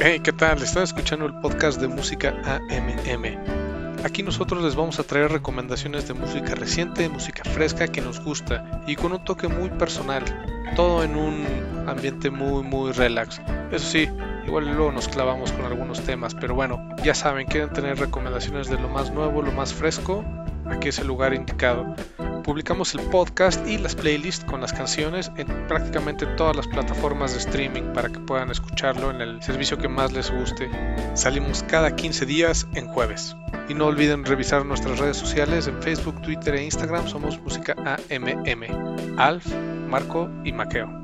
Hey, ¿qué tal? Están escuchando el podcast de música AMM. Aquí nosotros les vamos a traer recomendaciones de música reciente, música fresca que nos gusta y con un toque muy personal. Todo en un ambiente muy, muy relax. Eso sí, igual luego nos clavamos con algunos temas, pero bueno, ya saben, quieren tener recomendaciones de lo más nuevo, lo más fresco, aquí es el lugar indicado. Publicamos el podcast y las playlists con las canciones en prácticamente todas las plataformas de streaming para que puedan escucharlo en el servicio que más les guste. Salimos cada 15 días en jueves. Y no olviden revisar nuestras redes sociales en Facebook, Twitter e Instagram. Somos Música AMM. Alf, Marco y Maqueo.